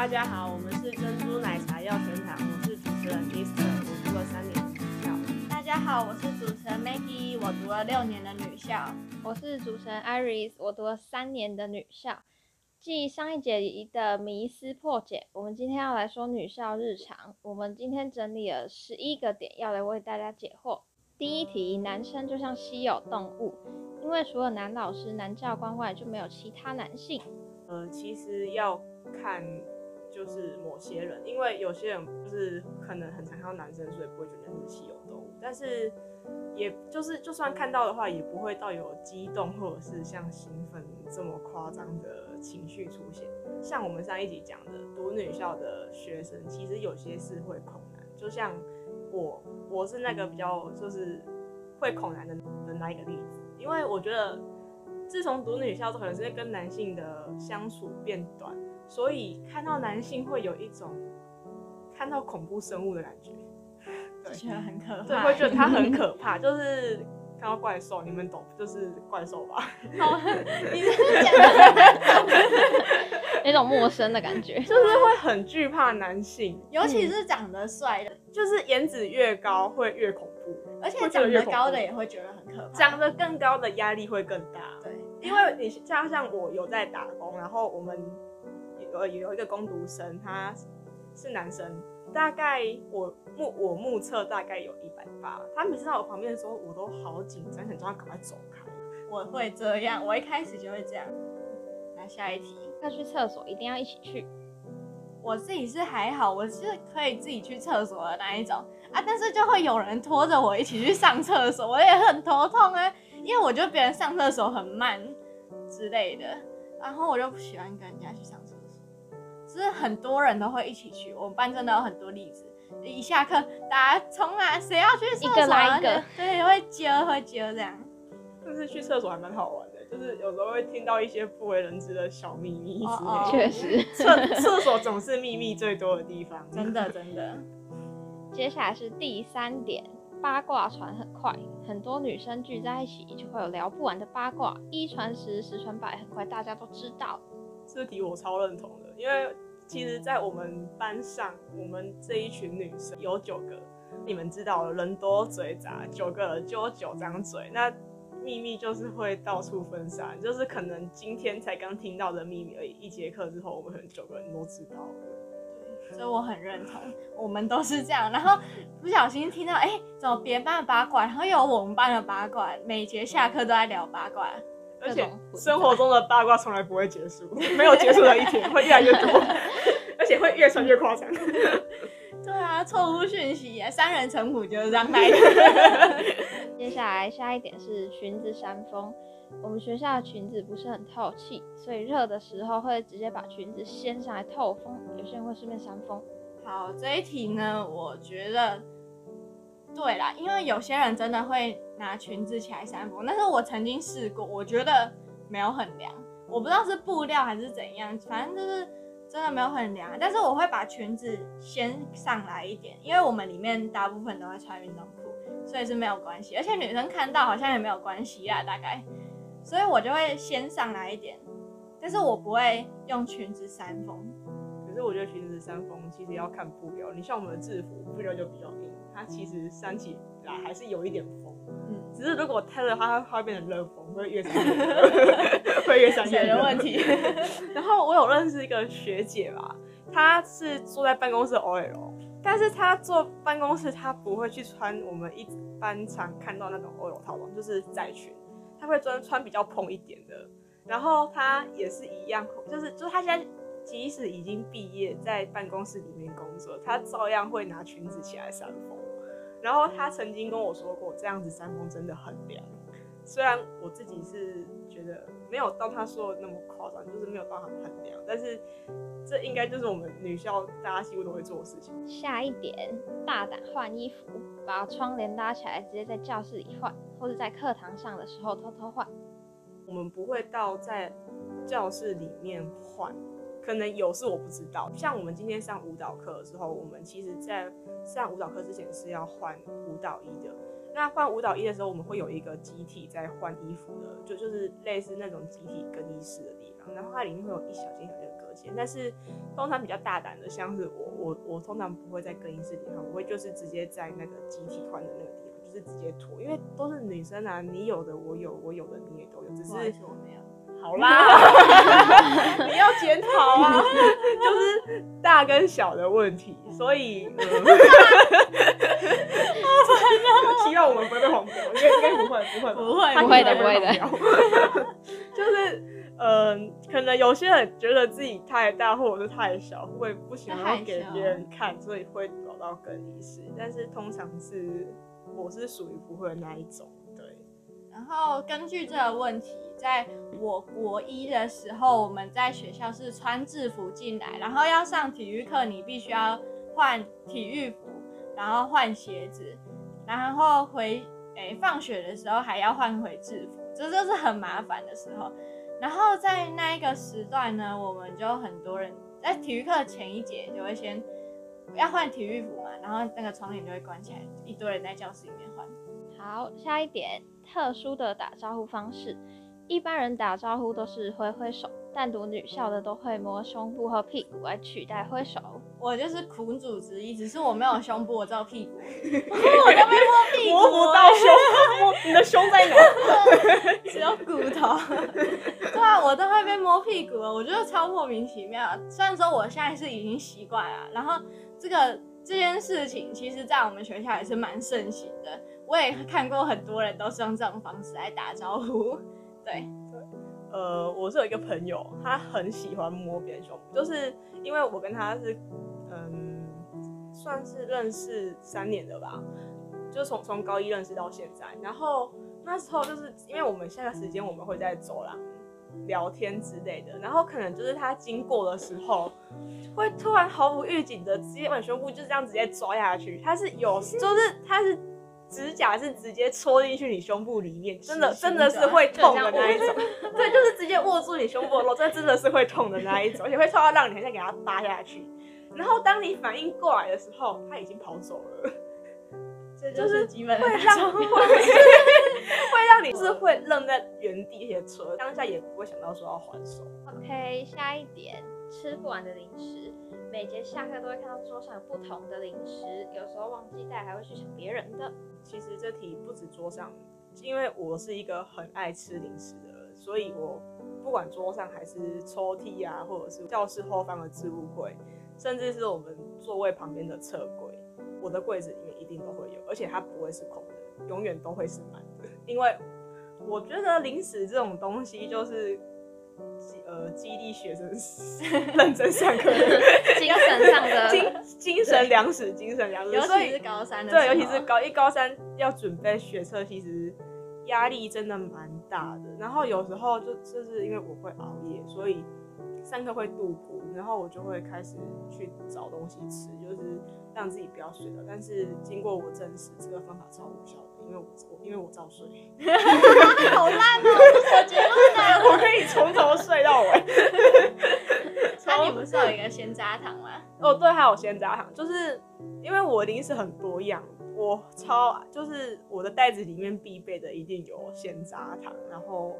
大家好，我们是珍珠奶茶药全堂，我是主持人 Easter，我读了三年的女校。大家好，我是主持人 Maggie，我读了六年的女校。我是主持人 Iris，我读了三年的女校。继上一节的迷思破解，我们今天要来说女校日常。我们今天整理了十一个点，要来为大家解惑。第一题，男生就像稀有动物，因为除了男老师、男教官外，就没有其他男性。呃，其实要看就是某些人，因为有些人就是可能很常看到男生，所以不会觉得是稀有动物。但是，也就是就算看到的话，也不会到有激动或者是像兴奋这么夸张的情绪出现。像我们上一集讲的，读女校的学生，其实有些是会恐男，就像我，我是那个比较就是会恐男的的那一个例子，因为我觉得自从读女校之后，可能是跟男性的相处变短，所以看到男性会有一种看到恐怖生物的感觉。就觉得很可怕对，怕。会觉得他很可怕，就是看到怪兽，你们懂，就是怪兽吧？好，你是讲的，那种陌生的感觉。就是会很惧怕男性，尤其是长得帅的，就是颜值越高会越恐怖，而且长得高的也会觉得很可怕。长得更高的压力会更大。对，因为你加上我有在打工，然后我们有有一个攻读生，他是男生，大概我目我目测大概有一百八，他每次在我旁边的时候，我都好紧张，很想要赶快走开。我会这样，我一开始就会这样。那下一题，要去厕所一定要一起去。我自己是还好，我是可以自己去厕所的那一种啊，但是就会有人拖着我一起去上厕所，我也很头痛啊，因为我觉得别人上厕所很慢之类的，然后我就不喜欢跟人家去上厕所，就是很多人都会一起去，我们班真的有很多例子，一下课大家冲啊，谁要去厕所、啊？一个来一个，对，会揪会揪这样。但是去厕所还蛮好玩的，就是有时候会听到一些不为人知的小秘密之类的。哦哦确实。厕厕所总是秘密最多的地方，真的真的，接下来是第三点，八卦传很快，很多女生聚在一起就会有聊不完的八卦，一传十，十传百，很快大家都知道。这题我超认同的，因为其实，在我们班上，我们这一群女生有九个，你们知道，人多嘴杂，九个人就有九张嘴，那秘密就是会到处分散，就是可能今天才刚听到的秘密而已，一节课之后，我们可能九个人都知道了。所以我很认同，我们都是这样。然后不小心听到，哎、怎么别班的八卦，然后有我们班的八卦，每节下课都在聊八卦。而且生活中的八卦从来不会结束，没有结束的一天，会越来越多，而且会越传越夸张。对啊，错误讯息耶，三人成虎就是这样来的。接下来下一点是裙子扇风。我们学校的裙子不是很透气，所以热的时候会直接把裙子掀上来透风，有些人会顺便扇风。好，这一题呢，我觉得对啦，因为有些人真的会拿裙子起来扇风，但是我曾经试过，我觉得没有很凉，我不知道是布料还是怎样，反正就是真的没有很凉。但是我会把裙子先上来一点，因为我们里面大部分都会穿运动裤，所以是没有关系，而且女生看到好像也没有关系啦，大概，所以我就会先上来一点，但是我不会用裙子扇风。裙子扇风其实要看布料，你像我们的制服布料就比较硬，它其实扇起来还是有一点风，嗯，只是如果太热，它它会变成热风，会越扇越 热，会越扇越热谁的问。题？然后我有认识一个学姐吧，她是坐在办公室 OL，但是她坐办公室她不会去穿我们一般常看到那种 OL 套装，就是窄裙，她会专穿比较蓬一点的。然后她也是一样，就是就是她现在即使已经毕业，在办公室里面工作，他照样会拿裙子起来扇风。然后他曾经跟我说过，这样子扇风真的很凉。虽然我自己是觉得没有到他说的那么夸张，就是没有到很很凉，但是这应该就是我们女校大家几乎都会做的事情。下一点，大胆换衣服，把窗帘拉起来，直接在教室里换，或者在课堂上的时候偷偷换。我们不会到在教室里面换，可能有是我不知道。像我们今天上舞蹈课的时候，我们其实在上舞蹈课之前是要换舞蹈衣的。那换舞蹈衣的时候，我们会有一个集体在换衣服的，就就是类似那种集体更衣室的地方。然后它里面会有一小间小间的隔间。但是通常比较大胆的，像是我我我通常不会在更衣室里面，我会就是直接在那个集体换的那个地方，就是直接脱，因为都是女生啊，你有的我有，我有的你也都有，只是好啦，你要检讨啊，就是大跟小的问题，所以，嗯、希望我们不会被黄标，应该应该不会，不会，不会他不会的。不会的就是，嗯、可能有些人觉得自己太大或者是太小，会不喜欢要给别人看，所以会走到更衣室，但是通常是我是属于不会的那一种，对。然后根据这个问题，在我国一的时候，我们在学校是穿制服进来，然后要上体育课，你必须要换体育服，然后换鞋子，然后回诶放学的时候还要换回制服，这就是很麻烦的时候。然后在那一个时段呢，我们就很多人在体育课前一节就会先要换体育服嘛，然后那个窗帘就会关起来，一堆人在教室里面换。好，下一点，特殊的打招呼方式。一般人打招呼都是挥挥手，但读女校的都会摸胸部和屁股来取代挥手。我就是苦主之一，只是我没有胸部，我只有屁股。我都被摸屁股，摸不到胸，摸你的胸在哪？只有骨头。对啊，我都会被摸屁股了，我觉得超莫名其妙。虽然说我现在是已经习惯了，然后这个这件事情，其实在我们学校也是蛮盛行的。我也看过很多人都是用这种方式来打招呼。对，呃，我是有一个朋友，他很喜欢摸别人胸部，就是因为我跟他是，嗯，算是认识三年的吧，就从从高一认识到现在。然后那时候就是因为我们下课时间我们会在走廊聊天之类的，然后可能就是他经过的时候，会突然毫无预警的直接把胸部就这样直接抓下去，他是有，就是他是。指甲是直接戳进去你胸部里面，真的真的是会痛的那一种。对，就是直接握住你胸部的肉，这真的是会痛的那一种，而且会痛到让你很想给它扒下去。然后当你反应过来的时候，他已经跑走了。这就是基本的会让会 会让你是会愣在原地，而且除了当下也不会想到说要还手。OK，下一点，吃不完的零食。每节下课都会看到桌上有不同的零食，有都忘记带，还会去抢别人的。其实这题不止桌上，因为我是一个很爱吃零食的人，所以我不管桌上还是抽屉啊，或者是教室后方的置物柜，甚至是我们座位旁边的侧柜，我的柜子里面一定都会有，而且它不会是空的，永远都会是满的。因为我觉得零食这种东西就是。呃，激励学生 认真上课，精神上的 精精神粮食，精神粮食，尤其是高三的，对，尤其是高一、高三要准备学测，其实压力真的蛮大的。然后有时候就就是因为我会熬夜，所以上课会度孤，然后我就会开始去找东西吃，就是让自己不要睡了。但是经过我证实，这个方法超无效的，因为我我因为我照睡，好烂哦！我结论呢？我可以从头睡到尾。那你不是有一个鲜榨糖吗？哦，对，还有鲜榨糖，就是因为我零食很多样，我超就是我的袋子里面必备的一定有鲜榨糖，然后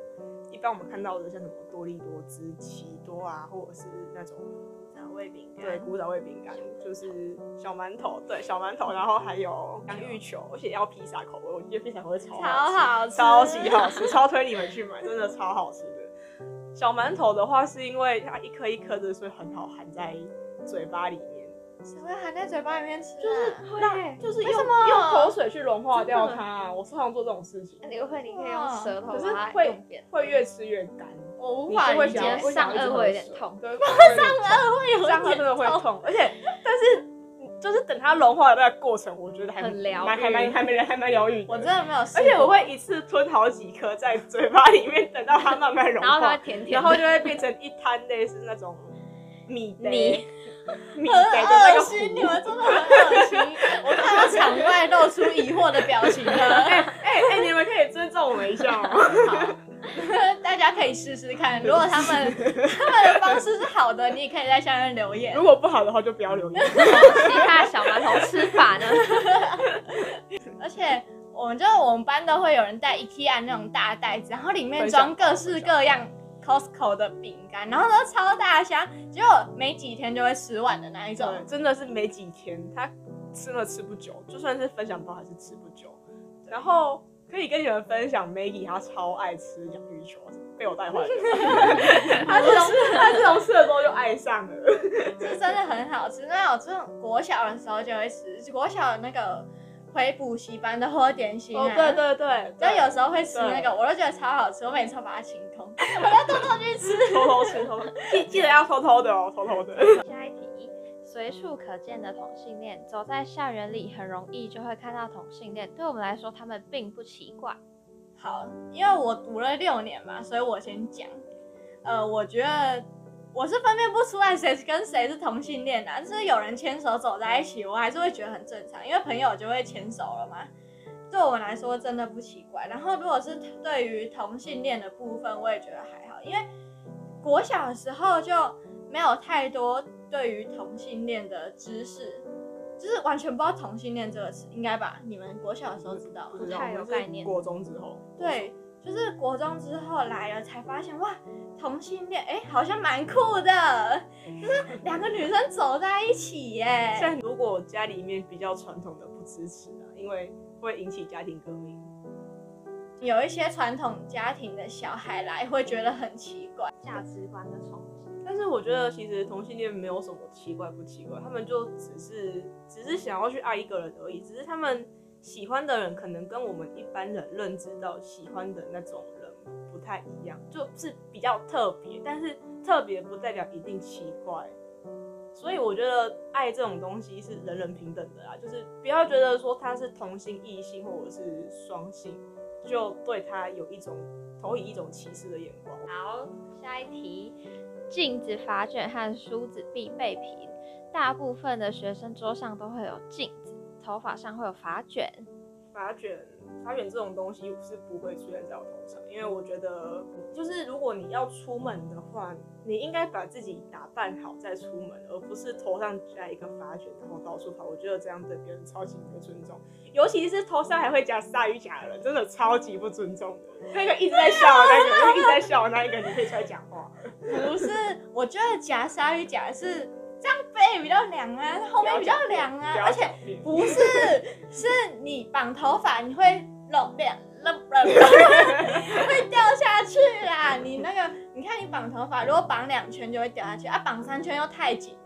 一般我们看到的像什么多利多汁、奇多啊，或者是那种早味饼干，对古早味饼干，就是小馒头，对小馒头，然后还有洋芋球，而且要披萨口味，我觉得披萨口味超超好吃。好吃，超级好吃，超推你们去买，真的超好吃的。小馒头的话，是因为它一颗一颗的，所以很好含在嘴巴里面，谁会含在嘴巴里面吃啊？会让就是用为什么用口水去融化掉它。我常常做这种事情那，你会，你可以用舌头可是把它会。会越吃越干。我无法会想要一直喝上颚会有点痛对，上颚会有上颚真的会痛，而且但是就是等它融化的那个过程，我觉得还很疗愈蛮还蛮还蛮还蛮疗愈。我真的没有而且我会一次吞好几颗在嘴巴里面，等到它慢慢融化然后它会，甜甜，然后就会变成一滩类似那种米泥米米很的那个恶心，你糊。们真的很恶心。我看到场外露出疑惑的表情了。哎 哎哎，你们可以尊重我们一下吗？好，大家可以试试看。如果他们他们的方式是好的，你也可以在下面留言如。果不好的话，就不要留言。其他小馒头吃法呢？而且我们就我们班都会有人带 IKEA 那种大袋子，然后里面装各式各样 Costco 的饼干，然后都超大箱，结果没几天就会吃完的那一种。真的是没几天，他吃了吃不久，就算是分享包还是吃不久。然后可以跟你们分享，Maggie 她超爱吃洋芋球，被我带坏了。他自从他自从吃了之后就爱上了，是真的很好吃。那我这种国小的时候就会吃，国小的那个回补习班的喝点心啊，哦，对对对，就有时候会吃那个，我都觉得超好吃，我每次都把它清空，我要偷偷去吃。偷偷吃，偷偷记记得要偷偷的哦，偷偷的。下一题，随处可见的同性恋，走在校园里很容易就会看到同性恋，对我们来说他们并不奇怪。好，因为我读了六年嘛，所以我先讲。呃，我觉得我是分辨不出来谁跟谁是同性恋的、就是有人牵手走在一起，我还是会觉得很正常，因为朋友就会牵手了嘛。对我们来说真的不奇怪。然后如果是对于同性恋的部分，我也觉得还好，因为国小的时候就没有太多对于同性恋的知识，就是完全不知道同性恋这个词，应该吧？你们国小的时候知道吗？不太有概念国中之后，对，就是国中之后来了才发现，哇，同性恋，哎、好像蛮酷的，就是两个女生走在一起耶。像如果家里面比较传统的不支持啊，因为会引起家庭革命。有一些传统家庭的小孩来，会觉得很奇怪。价值观的冲击。但是我觉得其实同性恋没有什么奇怪不奇怪，他们就只是只是想要去爱一个人而已，只是他们喜欢的人可能跟我们一般人认知到喜欢的那种人不太一样，就是比较特别，但是特别不代表一定奇怪。所以我觉得爱这种东西是人人平等的啦，就是不要觉得说他是同性、异性或者是双性，就对他有一种投以一种歧视的眼光。好，下一题，镜子、发卷和梳子必备品。大部分的学生桌上都会有镜子，头发上会有发卷。发卷，发卷这种东西是不会出现在我头上，因为我觉得，就是如果你要出门的话，你应该把自己打扮好再出门，而不是头上加一个发卷，然后到处跑。我觉得这样对别人超级不尊重，尤其是头上还会夹鲨鱼夹的人，真的超级不尊重的。那个一直在笑的那个，那个一直在笑的那一个，你可以出来讲话。不是，我觉得夹鲨鱼夹是这样背比较凉啊，后面比较凉啊，而且不是，是你绑头发你会漏两漏会掉下去啦。你那个，你看你绑头发，如果绑两圈就会掉下去，啊，绑三圈又太紧，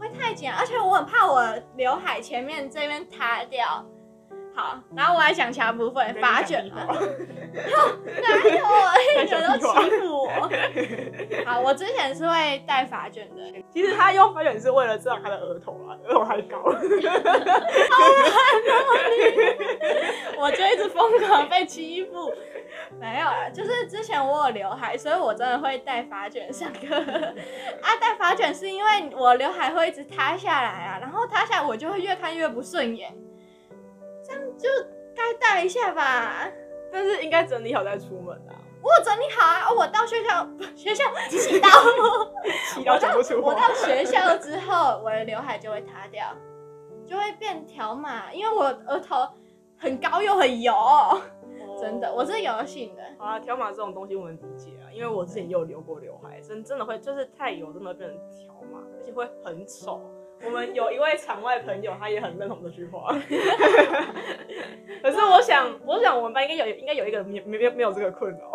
会太紧啊，而且我很怕我刘海前面这边塌掉。好，然后我来讲其他部分，发卷啊，哪有啊？你们都欺负我。好，我之前是会戴发卷的，其实他用发卷是为了遮挡他的额头啊，额头太高了。我就一直疯狂被欺负。没有啊，就是之前我有刘海，所以我真的会戴发卷上课。啊，戴发卷是因为我刘海会一直塌下来啊，然后塌下来我就会越看越不顺眼，这样就该戴一下吧。但是应该整理好再出门啊，我有整理好啊，我到学校 学校洗到，气到讲不出我。到学校之后，我的刘海就会塌掉，就会变条码，因为我额头很高又很油，真的，我是油性的。好啊，条码这种东西我能理解啊，因为我之前也有留过刘海，真真的会就是太油，真的会变成条码，而且会很丑。我们有一位场外朋友，他也很认同这句话。可是我想，我想我们班应该有应该有一个没没没没有这个困扰，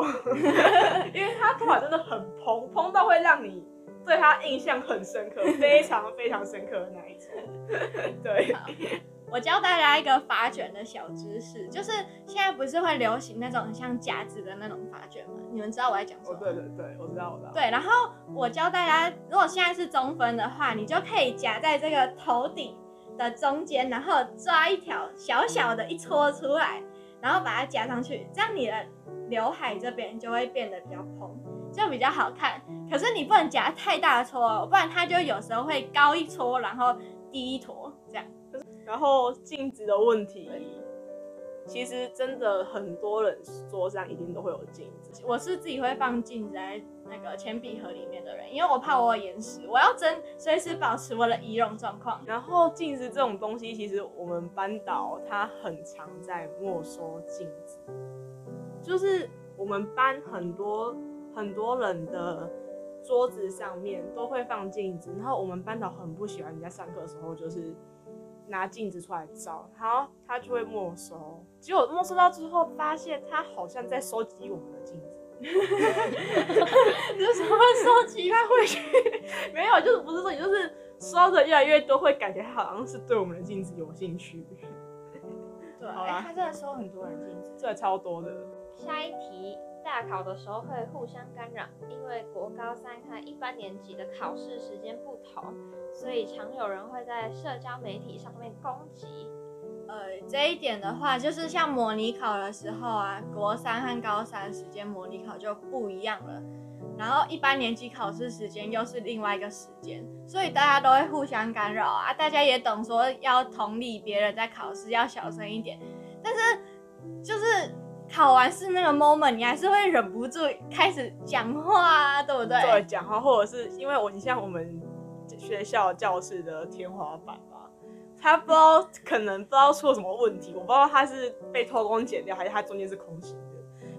因为他头发真的很蓬，蓬到会让你对他印象很深刻，非常非常深刻的那一种。对，我教大家一个发卷的小知识，就是现在不是会流行那种很像夹子的那种发卷吗？你们知道我在讲什哦么？对对对，我知道我知道。对，然后我教大家，如果现在是中分的话，你就可以夹在这个头顶的中间，然后抓一条小小的一撮出来，然后把它夹上去，这样你的刘海这边就会变得比较蓬，就比较好看。可是你不能夹太大撮哦，不然它就有时候会高一撮，然后低一坨。然后镜子的问题，其实真的很多人桌上一定都会有镜子。我是自己会放镜子在那个铅笔盒里面的人，因为我怕我有眼屎，我要真随时保持我的仪容状况。然后镜子这种东西，其实我们班导他很常在没收镜子，就是我们班很多很多人的桌子上面都会放镜子，然后我们班导很不喜欢人家上课的时候就是拿镜子出来照，然后他就会没收，结果没收到之后发现他好像在收集我们的镜子。你是什么收集？他会去，没有，就是不是说你就是收的越来越多，会感觉他好像是对我们的镜子有兴趣。对，好啦哎他真的收很多人镜子。这超多的，下一题，大考的时候会互相干扰，因为国高三和一般年级的考试时间不同，所以常有人会在社交媒体上面攻击。呃，这一点的话，就是像模拟考的时候啊，国三和高三时间模拟考就不一样了，然后一般年级考试时间又是另外一个时间，所以大家都会互相干扰啊。大家也懂说要同理别人在考试要小声一点，但是就是考完试那个 moment，你还是会忍不住开始讲话啊，对不对？对，讲话或者是因为我，你像我们学校教室的天花板吧，他不知道可能不知道出了什么问题，我不知道他是被偷工减料，还是他中间是空心的。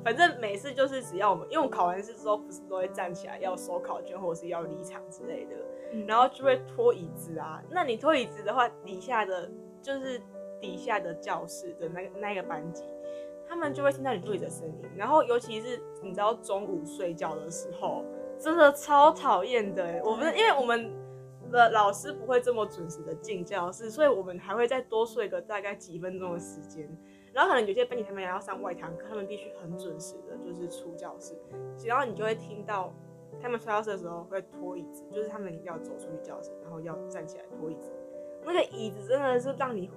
反正每次就是只要我们，因为我们考完试之后不是都会站起来要收考卷或者是要离场之类的，嗯然后就会拖椅子啊。那你拖椅子的话，底下的就是底下的教室的那个那个班级，他们就会听到你拖椅子的声音。然后尤其是你知道中午睡觉的时候，真的超讨厌的欸。我们因为我们的老师不会这么准时的进教室，所以我们还会再多睡个大概几分钟的时间。然后可能有些班级他们也要上外堂课，他们必须很准时的，就是出教室，然后你就会听到他们出教室的时候会拖椅子，就是他们要走出去教室，然后要站起来拖椅子。那个椅子真的是让你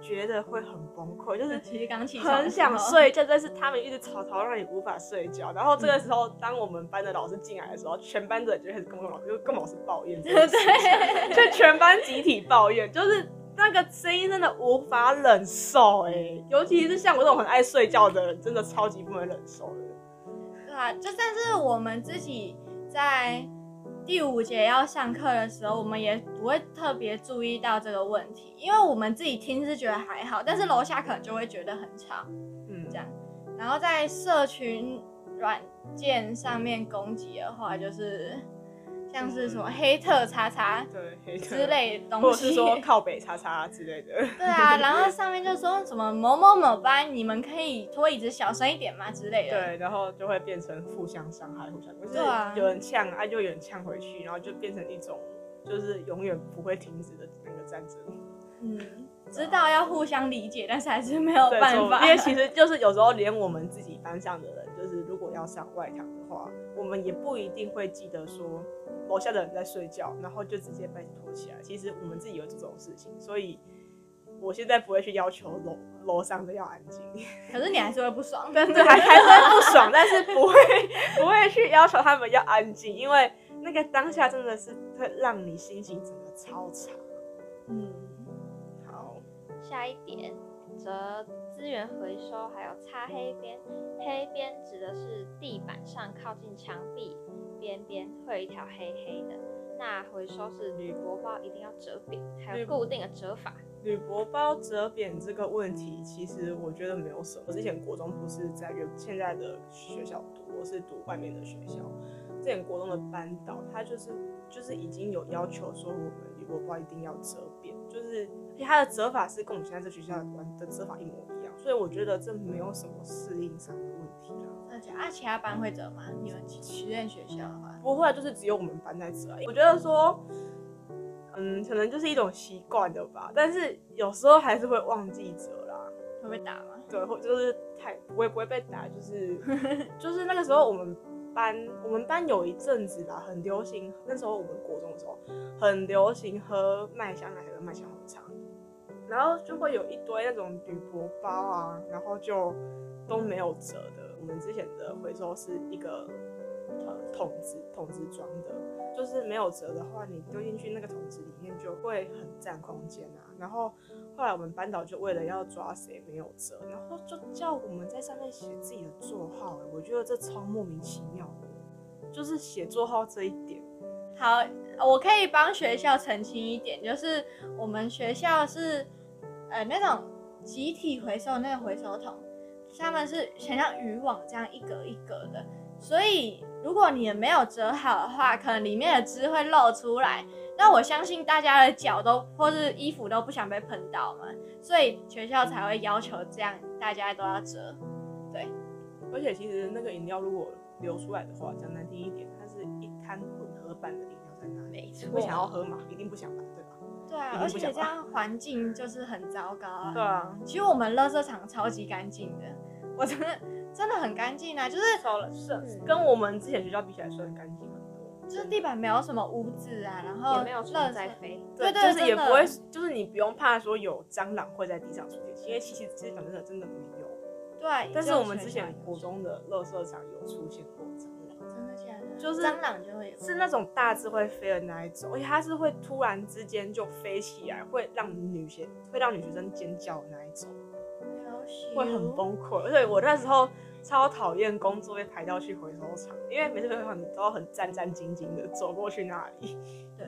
觉得会很崩溃，就是其实刚起床很想，睡觉，但是他们一直吵吵，让你无法睡觉。然后这个时候，当我们班的老师进来的时候，全班的人就开始跟我老师，就跟老师抱怨这件事情，就全班集体抱怨，就是那个声音真的无法忍受哎、尤其是像我这种很爱睡觉的人，真的超级不能忍受的。对啊，就但是我们自己在第五节要上课的时候，我们也不会特别注意到这个问题，因为我们自己听是觉得还好，但是楼下可能就会觉得很吵。嗯，这样然后在社群软件上面攻击的话，就是像是什么黑特叉叉对，黑特之类的或东西。者是说靠北叉叉之类的。对啊，然后上面就说什么某某某班，你们可以拖椅子小声一点吗之类的。对，然后就会变成互相伤害，互相就是有人呛啊，就有人呛回去，然后就变成一种就是永远不会停止的那个战争。嗯，知道要互相理解，但是还是没有对，办法。因为其实就是有时候连我们自己班上的人，就是如果要上外堂的话，我们也不一定会记得说楼下的人在睡觉，然后就直接被拖起来。其实我们自己有这种事情，所以我现在不会去要求楼楼上的要安静。可是你还是会不爽。但是还还是会不爽，但是不会不会去要求他们要安静，因为那个当下真的是会让你心情整个超差。嗯，好，下一点，则资源回收还有擦黑边。黑边指的是地板上靠近墙壁边边会有一条黑黑的。那回收是铝箔包一定要折扁，还有固定的折法。铝箔包折扁这个问题，其实我觉得没有什么。之前国中不是在原现在的学校读，我是读外面的学校。之前国中的班导他就是就是已经有要求说，我们铝箔包一定要折扁，就是而且它的折法是跟我们现在这学校的的折法一模一样，所以我觉得这没有什么适应上的问题啦。啊，其他班会折吗？你们实验学校的话，不会，就是只有我们班在折。我觉得说，嗯，可能就是一种习惯的吧，但是有时候还是会忘记折啦。会被打吗？对，或就是太不会不会被打，就是 就是那个时候我们班我们班有一阵子吧，很流行，那时候我们国中的时候很流行喝麦香奶和麦香红茶，然后就会有一堆那种铝箔包啊，然后就都没有折的。我们之前的回收是一个呃桶子桶子装的，就是没有折的话，你丢进去那个桶子里面就会很占空间啊。然后后来我们班导就为了要抓谁没有折，然后就叫我们在上面写自己的座号、我觉得这超莫名其妙的，就是写座号这一点。好，我可以帮学校澄清一点，就是我们学校是呃那种集体回收那个回收桶，他们是很像渔网这样一格一格的，所以如果你没有折好的话，可能里面的汁会漏出来。那我相信大家的脚都或是衣服都不想被喷到嘛，所以学校才会要求这样，大家都要折。对，而且其实那个饮料如果流出来的话，讲难听一点，它是一滩混合版的饮料在那里，没错会想要喝嘛？一定不想吧，对吧？对啊，而且这样环境就是很糟糕啊。对啊，其实我们垃圾场超级干净的，我真的真的很干净啊，就是跟我们之前学校比起来，算干净很多。就是地板没有什么污渍啊，然后也没有虫垃圾在飞。对对，就是也不会，就是你不用怕说有蟑螂会在地上出现，因为其实其实讲真的真的没有。对。但是我们之前国中的垃圾场有出现过蟑螂？就是蟑螂就会有，是那种大只会飞的那一种，而且它是会突然之间就飞起来，会让女学会让女学生尖叫的那一种，会很崩溃。而且我那时候超讨厌工作被排到去回收厂，因为每次回收厂你都要很战战兢兢的走过去那里。对。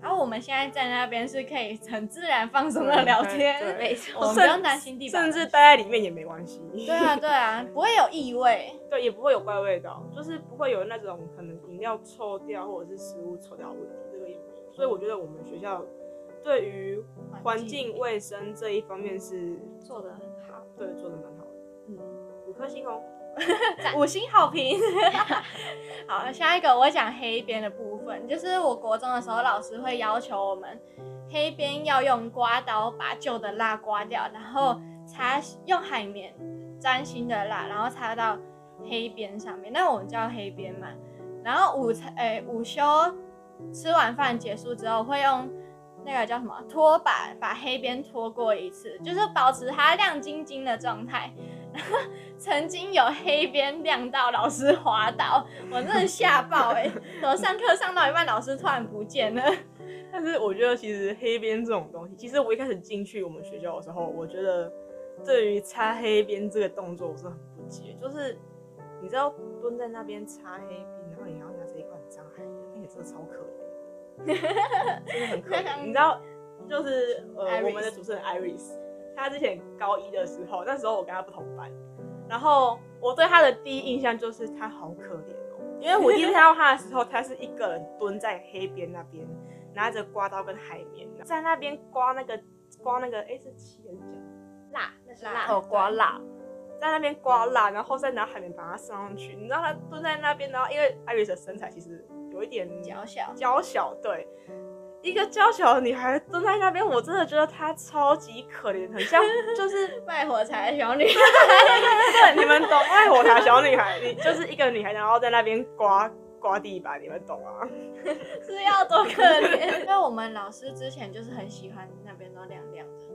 然后我们现在在那边是可以很自然放松的聊对天，没错我们不用担心地板甚至待在里面也没关系。对啊对啊，不会有异味。对，也不会有怪味道，就是不会有那种可能饮料臭掉或者是食物臭掉的问题，这个也没有。所以我觉得我们学校对于环境卫生这一方面是做的很好。对做的蛮好的，嗯，五颗星哦。五星好评。好，下一个我讲黑边的部分，就是我国中的时候，老师会要求我们黑边要用刮刀把旧的蜡刮掉，然后擦用海绵沾新的蜡，然后擦到黑边上面。那我们叫黑边嘛。然后午餐，诶、午休吃完饭结束之后，会用那个叫什么拖把把黑边拖过一次，就是保持它亮晶晶的状态。曾经有黑边亮到老师滑倒，我真的吓爆哎、我上课上到一半，老师突然不见了。但是我觉得其实黑边这种东西，其实我一开始进去我们学校的时候，我觉得对于擦黑边这个动作我是很不解，就是你知道蹲在那边擦黑边，然后你还要拿着一罐脏海盐，并且真的超可怜，真的很可怜。你知道，就是呃我们的主持人 Iris，她之前高一的时候，那时候我跟他不同班，然后我对他的第一印象就是他好可怜哦，因为我第一次 看到他的时候，他是一个人蹲在黑边那边，拿着刮刀跟海绵，在那边刮那个刮那个，哎、是七还是九？辣，那是辣辣哦，刮蜡，在那边刮蜡，然后再拿海绵把它上上去。你知道他蹲在那边，然后因为艾瑞斯的身材其实有一点娇小娇小，对，一个娇小的女孩蹲在那边，我真的觉得她超级可怜，很像 就是卖火柴的小女孩，对，你们懂卖火柴小女孩，你就是一个女孩，然后在那边刮刮地板，你们懂啊？是要多可怜。因为我们老师之前就是很喜欢那边都亮亮的，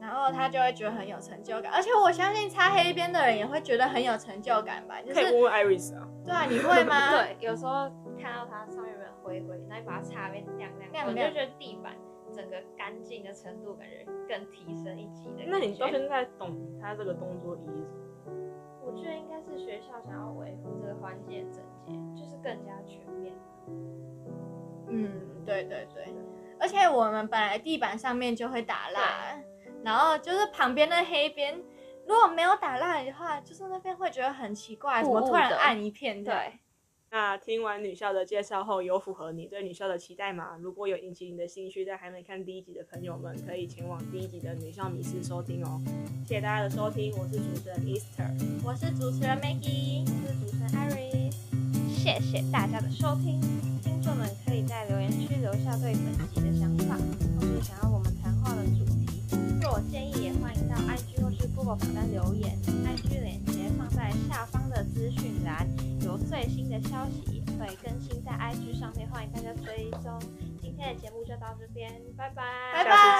然后他就会觉得很有成就感，而且我相信擦黑边的人也会觉得很有成就感吧？就是可以问问 Iris 啊。对啊，你会吗？对，有时候看到他上面灰灰，然后你把它擦变亮亮，亮亮我就觉得地板整个干净的程度感觉更提升一级的。那你到现在懂他这个动作意义是什么？我觉得应该是学校想要维护这个环境的整洁，就是更加全面。嗯，对对对，而且我们本来地板上面就会打蜡，然后就是旁边的黑边，如果没有打蜡的话，就是那边会觉得很奇怪，怎么突然暗一片？对，那听完女校的介绍后，有符合你对女校的期待吗？如果有引起你的兴趣，但还没看第一集的朋友们，可以前往第一集的女校迷思收听哦。谢谢大家的收听，我是主持人 Easter。我是主持人 Maggie，我是主持人 Iris，谢谢大家的收听。听众们可以在留言区留下对本集的想法，或是想要我们谈话的主题。若有建议，也欢迎到 IG 或是 Google 表单留言，IG 链接放在下方的资讯栏，有最新的消息也会更新在 IG 上面，欢迎大家追踪。今天的节目就到这边，拜拜，拜拜。